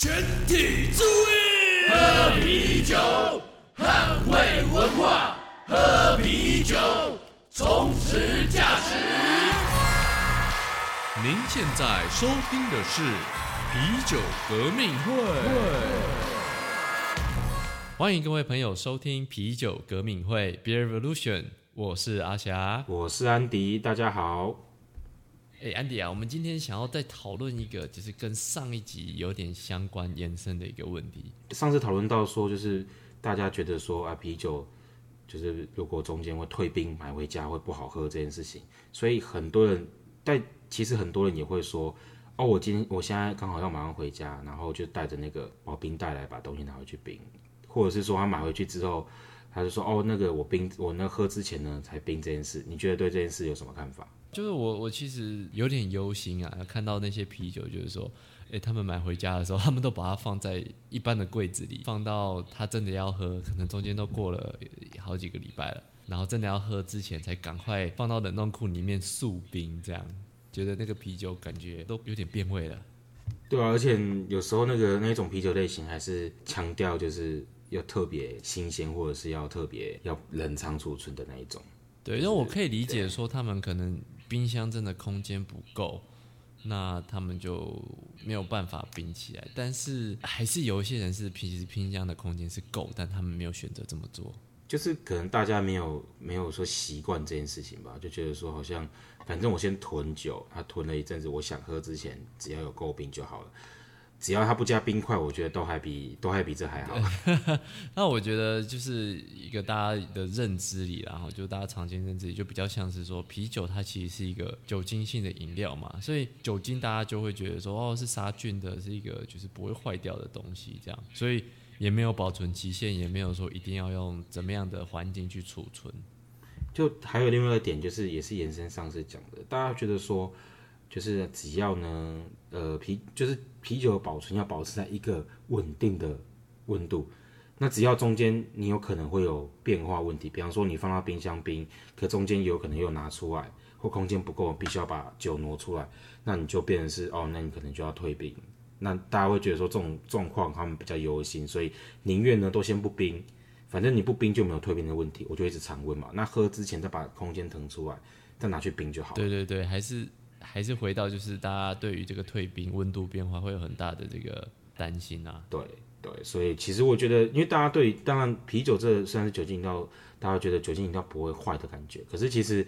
全体注意，喝啤酒，捍卫文化，喝啤酒，充实价值。您现在收听的是啤酒革命会。欢迎各位朋友收听啤酒革命会 Beer Revolution，我是阿霞，我是安迪，大家好。哎，安迪啊，我们今天想要再讨论一个，就是跟上一集有点相关延伸的一个问题。上次讨论到说，就是大家觉得说啊，啤酒就是如果中间会退冰买回家会不好喝这件事情，所以很多人，但其实很多人也会说，哦，我今天我现在刚好要马上回家，然后就带着那个保冰袋来把东西拿回去冰。或者是说他买回去之后，他就说哦，那个我冰我那喝之前呢才冰这件事，你觉得对这件事有什么看法？就是我我其实有点忧心啊，看到那些啤酒，就是说，诶，他们买回家的时候，他们都把它放在一般的柜子里，放到他真的要喝，可能中间都过了好几个礼拜了，然后真的要喝之前才赶快放到冷冻库里面速冰，这样觉得那个啤酒感觉都有点变味了。对啊，而且有时候那个那种啤酒类型还是强调就是。要特别新鲜，或者是要特别要冷藏储存的那一种。对，因为我可以理解说，他们可能冰箱真的空间不够，那他们就没有办法冰起来。但是还是有一些人是，其实冰箱的空间是够，但他们没有选择这么做。就是可能大家没有没有说习惯这件事情吧，就觉得说好像反正我先囤酒，他囤了一阵子，我想喝之前只要有够冰就好了。只要它不加冰块，我觉得都还比都还比这还好。那我觉得就是一个大家的认知里，然后就大家常见认知里，就比较像是说啤酒它其实是一个酒精性的饮料嘛，所以酒精大家就会觉得说哦是杀菌的，是一个就是不会坏掉的东西这样，所以也没有保存期限，也没有说一定要用怎么样的环境去储存。就还有另外一个点，就是也是延伸上次讲的，大家觉得说。就是只要呢，呃，啤就是啤酒保存要保持在一个稳定的温度，那只要中间你有可能会有变化问题，比方说你放到冰箱冰，可中间有可能又拿出来，或空间不够，必须要把酒挪出来，那你就变成是哦，那你可能就要退冰。那大家会觉得说这种状况他们比较忧心，所以宁愿呢都先不冰，反正你不冰就没有退冰的问题，我就一直常温嘛。那喝之前再把空间腾出来，再拿去冰就好。对对对，还是。还是回到，就是大家对于这个退冰温度变化会有很大的这个担心啊。对对，所以其实我觉得，因为大家对当然啤酒这虽然是酒精饮料，大家觉得酒精饮料不会坏的感觉，可是其实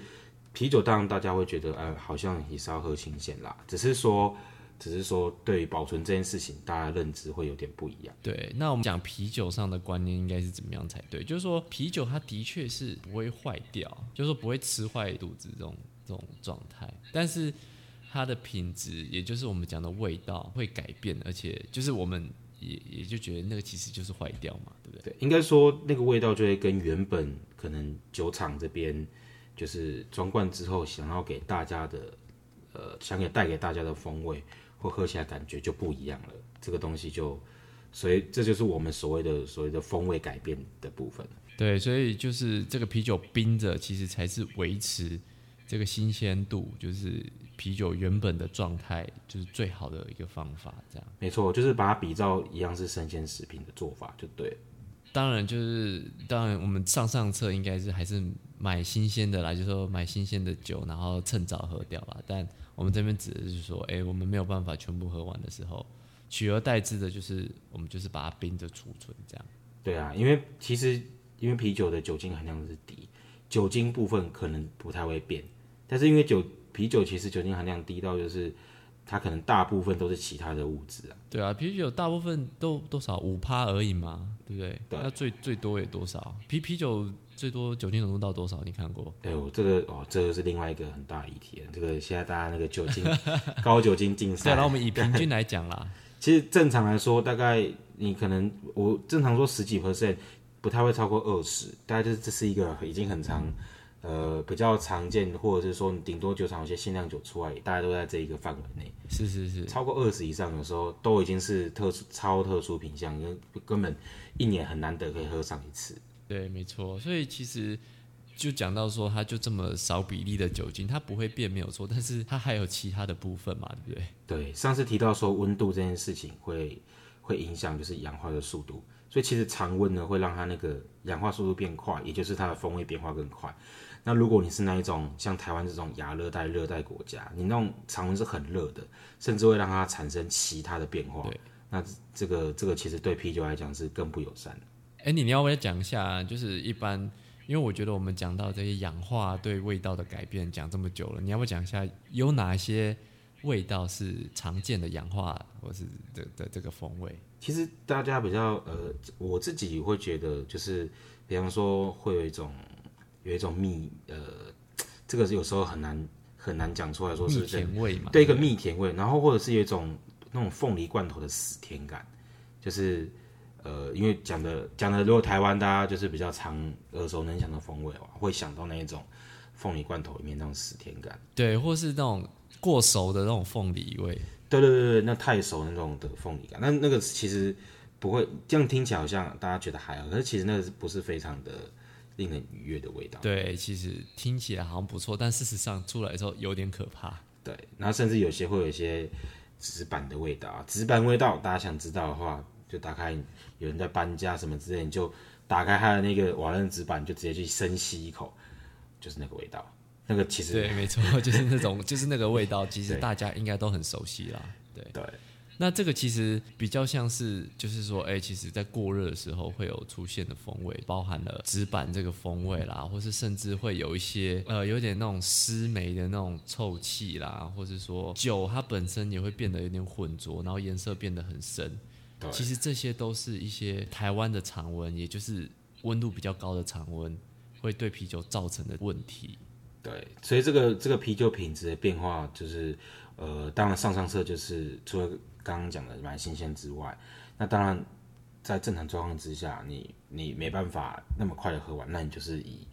啤酒当然大家会觉得，哎，好像也是要喝新鲜啦。只是说，只是说对保存这件事情，大家认知会有点不一样。对，那我们讲啤酒上的观念应该是怎么样才对？就是说啤酒它的确是不会坏掉，就是说不会吃坏肚子这种这种状态，但是。它的品质，也就是我们讲的味道会改变，而且就是我们也也就觉得那个其实就是坏掉嘛，对不对？应该说那个味道就会跟原本可能酒厂这边就是装罐之后想要给大家的，呃，想给带给大家的风味或喝起来感觉就不一样了。这个东西就，所以这就是我们所谓的所谓的风味改变的部分。对，所以就是这个啤酒冰着，其实才是维持这个新鲜度，就是。啤酒原本的状态就是最好的一个方法，这样没错，就是把它比照一样是生鲜食品的做法就对。当然，就是当然我们上上策应该是还是买新鲜的啦，就说买新鲜的酒，然后趁早喝掉啦。但我们这边指的是说，哎，我们没有办法全部喝完的时候，取而代之的就是我们就是把它冰着储存这样。对啊，因为其实因为啤酒的酒精含量是低，酒精部分可能不太会变，但是因为酒。啤酒其实酒精含量低到就是，它可能大部分都是其他的物质啊。对啊，啤酒大部分都多少五趴而已嘛，对不对？那最最多也多少？啤啤酒最多酒精浓度到多少？你看过？哎呦，这个哦，这个是另外一个很大的议题。这个现在大家那个酒精 高酒精竞赛。对，那我们以平均来讲啦，其实正常来说，大概你可能我正常说十几 percent，不太会超过二十。大概就是这是一个已经很长。呃，比较常见，或者是说你顶多酒厂有些限量酒出来，大家都在这一个范围内。是是是，超过二十以上，的时候都已经是特殊、超特殊品相，因为根本一年很难得可以喝上一次。对，没错。所以其实就讲到说，它就这么少比例的酒精，它不会变没有错，但是它还有其他的部分嘛，对不对？对，上次提到说温度这件事情会。会影响就是氧化的速度，所以其实常温呢会让它那个氧化速度变快，也就是它的风味变化更快。那如果你是那一种像台湾这种亚热带、热带国家，你那种常温是很热的，甚至会让它产生其他的变化。对，那这个这个其实对啤酒来讲是更不友善的。哎，你你要不要讲一下？就是一般，因为我觉得我们讲到这些氧化对味道的改变讲这么久了，你要不要讲一下有哪些味道是常见的氧化或是的的这个风味？其实大家比较呃，我自己会觉得就是，比方说会有一种有一种蜜呃，这个是有时候很难很难讲出来说是甜味嘛？对一个蜜甜味，然后或者是有一种那种凤梨罐头的死甜感，就是呃，因为讲的讲的，如果台湾大家就是比较常耳熟能详的风味哦，会想到那一种凤梨罐头里面那种死甜感。对，或是那种过熟的那种凤梨味。对对对对，那太熟那种的凤梨感，那那个其实不会这样听起来好像大家觉得还好，可是其实那个是不是非常的令人愉悦的味道？对，其实听起来好像不错，但事实上出来之后有点可怕。对，然后甚至有些会有一些纸板的味道啊，纸板味道，大家想知道的话，就打开有人在搬家什么之类，你就打开他的那个瓦楞纸板，就直接去深吸一口，就是那个味道。那个其实对，没错，就是那种，就是那个味道，其实大家应该都很熟悉啦。对，对那这个其实比较像是，就是说，哎、其实在过热的时候会有出现的风味，包含了纸板这个风味啦，或是甚至会有一些呃，有点那种湿霉的那种臭气啦，或是说酒它本身也会变得有点浑浊，然后颜色变得很深。对其实这些都是一些台湾的常温，也就是温度比较高的常温，会对啤酒造成的问题。对，所以这个这个啤酒品质的变化，就是呃，当然上上色就是除了刚刚讲的蛮新鲜之外，那当然在正常状况之下，你你没办法那么快的喝完，那你就是以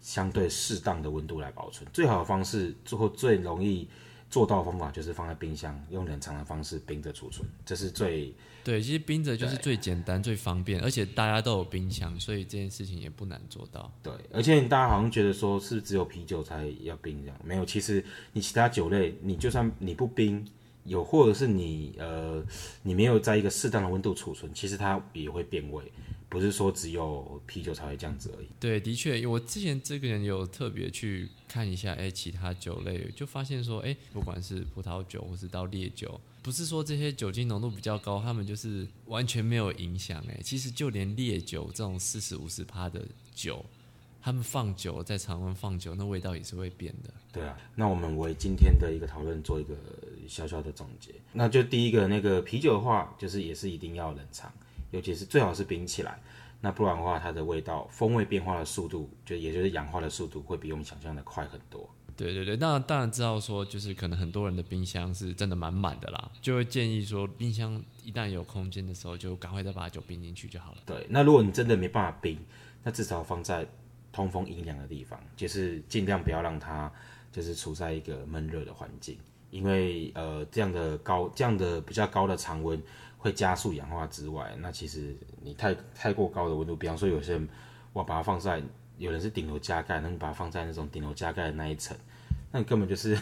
相对适当的温度来保存。最好的方式，最后最容易做到的方法就是放在冰箱，用冷藏的方式冰着储存，这是最对，其实冰着就是最简单、最方便，而且大家都有冰箱，所以这件事情也不难做到。对，而且大家好像觉得说是是只有啤酒才要冰这样？没有，其实你其他酒类，你就算你不冰，有或者是你呃你没有在一个适当的温度储存，其实它也会变味，不是说只有啤酒才会这样子而已。对，的确，我之前这个人有特别去看一下，哎，其他酒类，就发现说，哎，不管是葡萄酒或是到烈酒，不是说这些酒精浓度比较高，他们就是完全没有影响，哎，其实就连烈酒这种四十五十趴的酒，他们放久在常温放久，那味道也是会变的。对啊，那我们为今天的一个讨论做一个小小的总结。那就第一个，那个啤酒的话，就是也是一定要冷藏，尤其是最好是冰起来。那不然的话，它的味道、风味变化的速度，就也就是氧化的速度，会比我们想象的快很多。对对对，那当然知道说，就是可能很多人的冰箱是真的满满的啦，就会建议说，冰箱一旦有空间的时候，就赶快再把酒冰进去就好了。对，那如果你真的没办法冰，那至少放在通风阴凉的地方，就是尽量不要让它就是处在一个闷热的环境，因为呃这样的高这样的比较高的常温会加速氧化之外，那其实你太太过高的温度，比方说有些人我把它放在有人是顶楼加盖，那你把它放在那种顶楼加盖的那一层，那你根本就是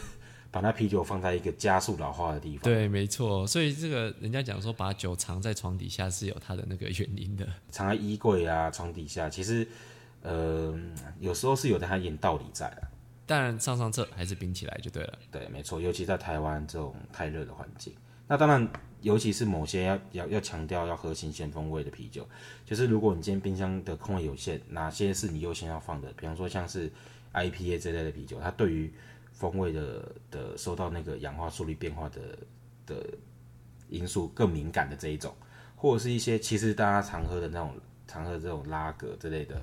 把那啤酒放在一个加速老化的地方。对，没错，所以这个人家讲说，把酒藏在床底下是有它的那个原因的。藏在衣柜啊、床底下，其实呃有时候是有它一点道理在啊。当然上上策还是冰起来就对了。对，没错，尤其在台湾这种太热的环境。那当然，尤其是某些要要要强调要喝新鲜风味的啤酒，就是如果你今天冰箱的空位有限，哪些是你优先要放的？比方说像是 IPA 这类的啤酒，它对于风味的的受到那个氧化速率变化的的因素更敏感的这一种，或者是一些其实大家常喝的那种常喝这种拉格之类的，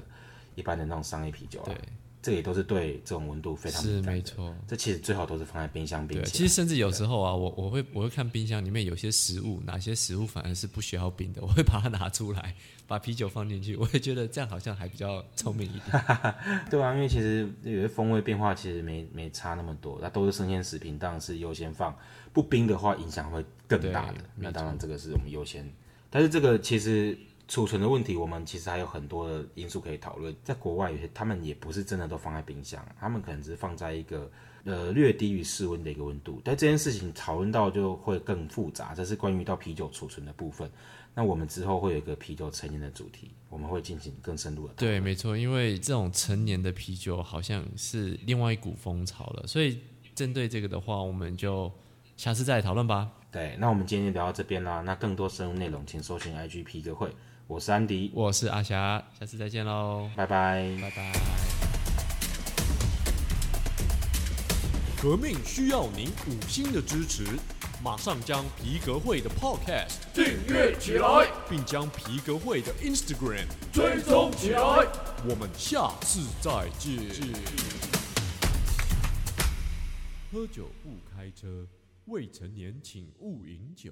一般的那种商业啤酒啊对，，这也都是对这种温度非常是敏感的。没错。这其实最好都是放在冰箱冰对，起来。其实甚至有时候啊，我我会我会看冰箱里面有些食物，哪些食物反而是不需要冰的，我会把它拿出来，把啤酒放进去，我会觉得这样好像还比较聪明一点。对啊，因为其实有些风味变化其实没没差那么多，那都是生鲜食品，当然是优先放。不冰的话，影响会更大的。那当然这个是我们优先，但是这个其实储存的问题，我们其实还有很多的因素可以讨论。在国外，有些他们也不是真的都放在冰箱，他们可能只是放在一个呃略低于室温的一个温度。但这件事情讨论到就会更复杂，这是关于到啤酒储存的部分。那我们之后会有一个啤酒成年的主题，我们会进行更深入的。对，没错，因为这种成年的啤酒好像是另外一股风潮了，所以针对这个的话，我们就下次再来讨论吧。对，那我们今天就聊到这边啦。那更多深入内容，请搜寻 IG 啤哥会。我是安迪，我是阿霞，下次再见喽，拜拜，拜拜。革命需要您五星的支持，马上将皮革会的 Podcast 订阅起来，并将皮革会的 Instagram 追踪起来。我们下次再见。喝酒不开车，未成年请勿饮酒。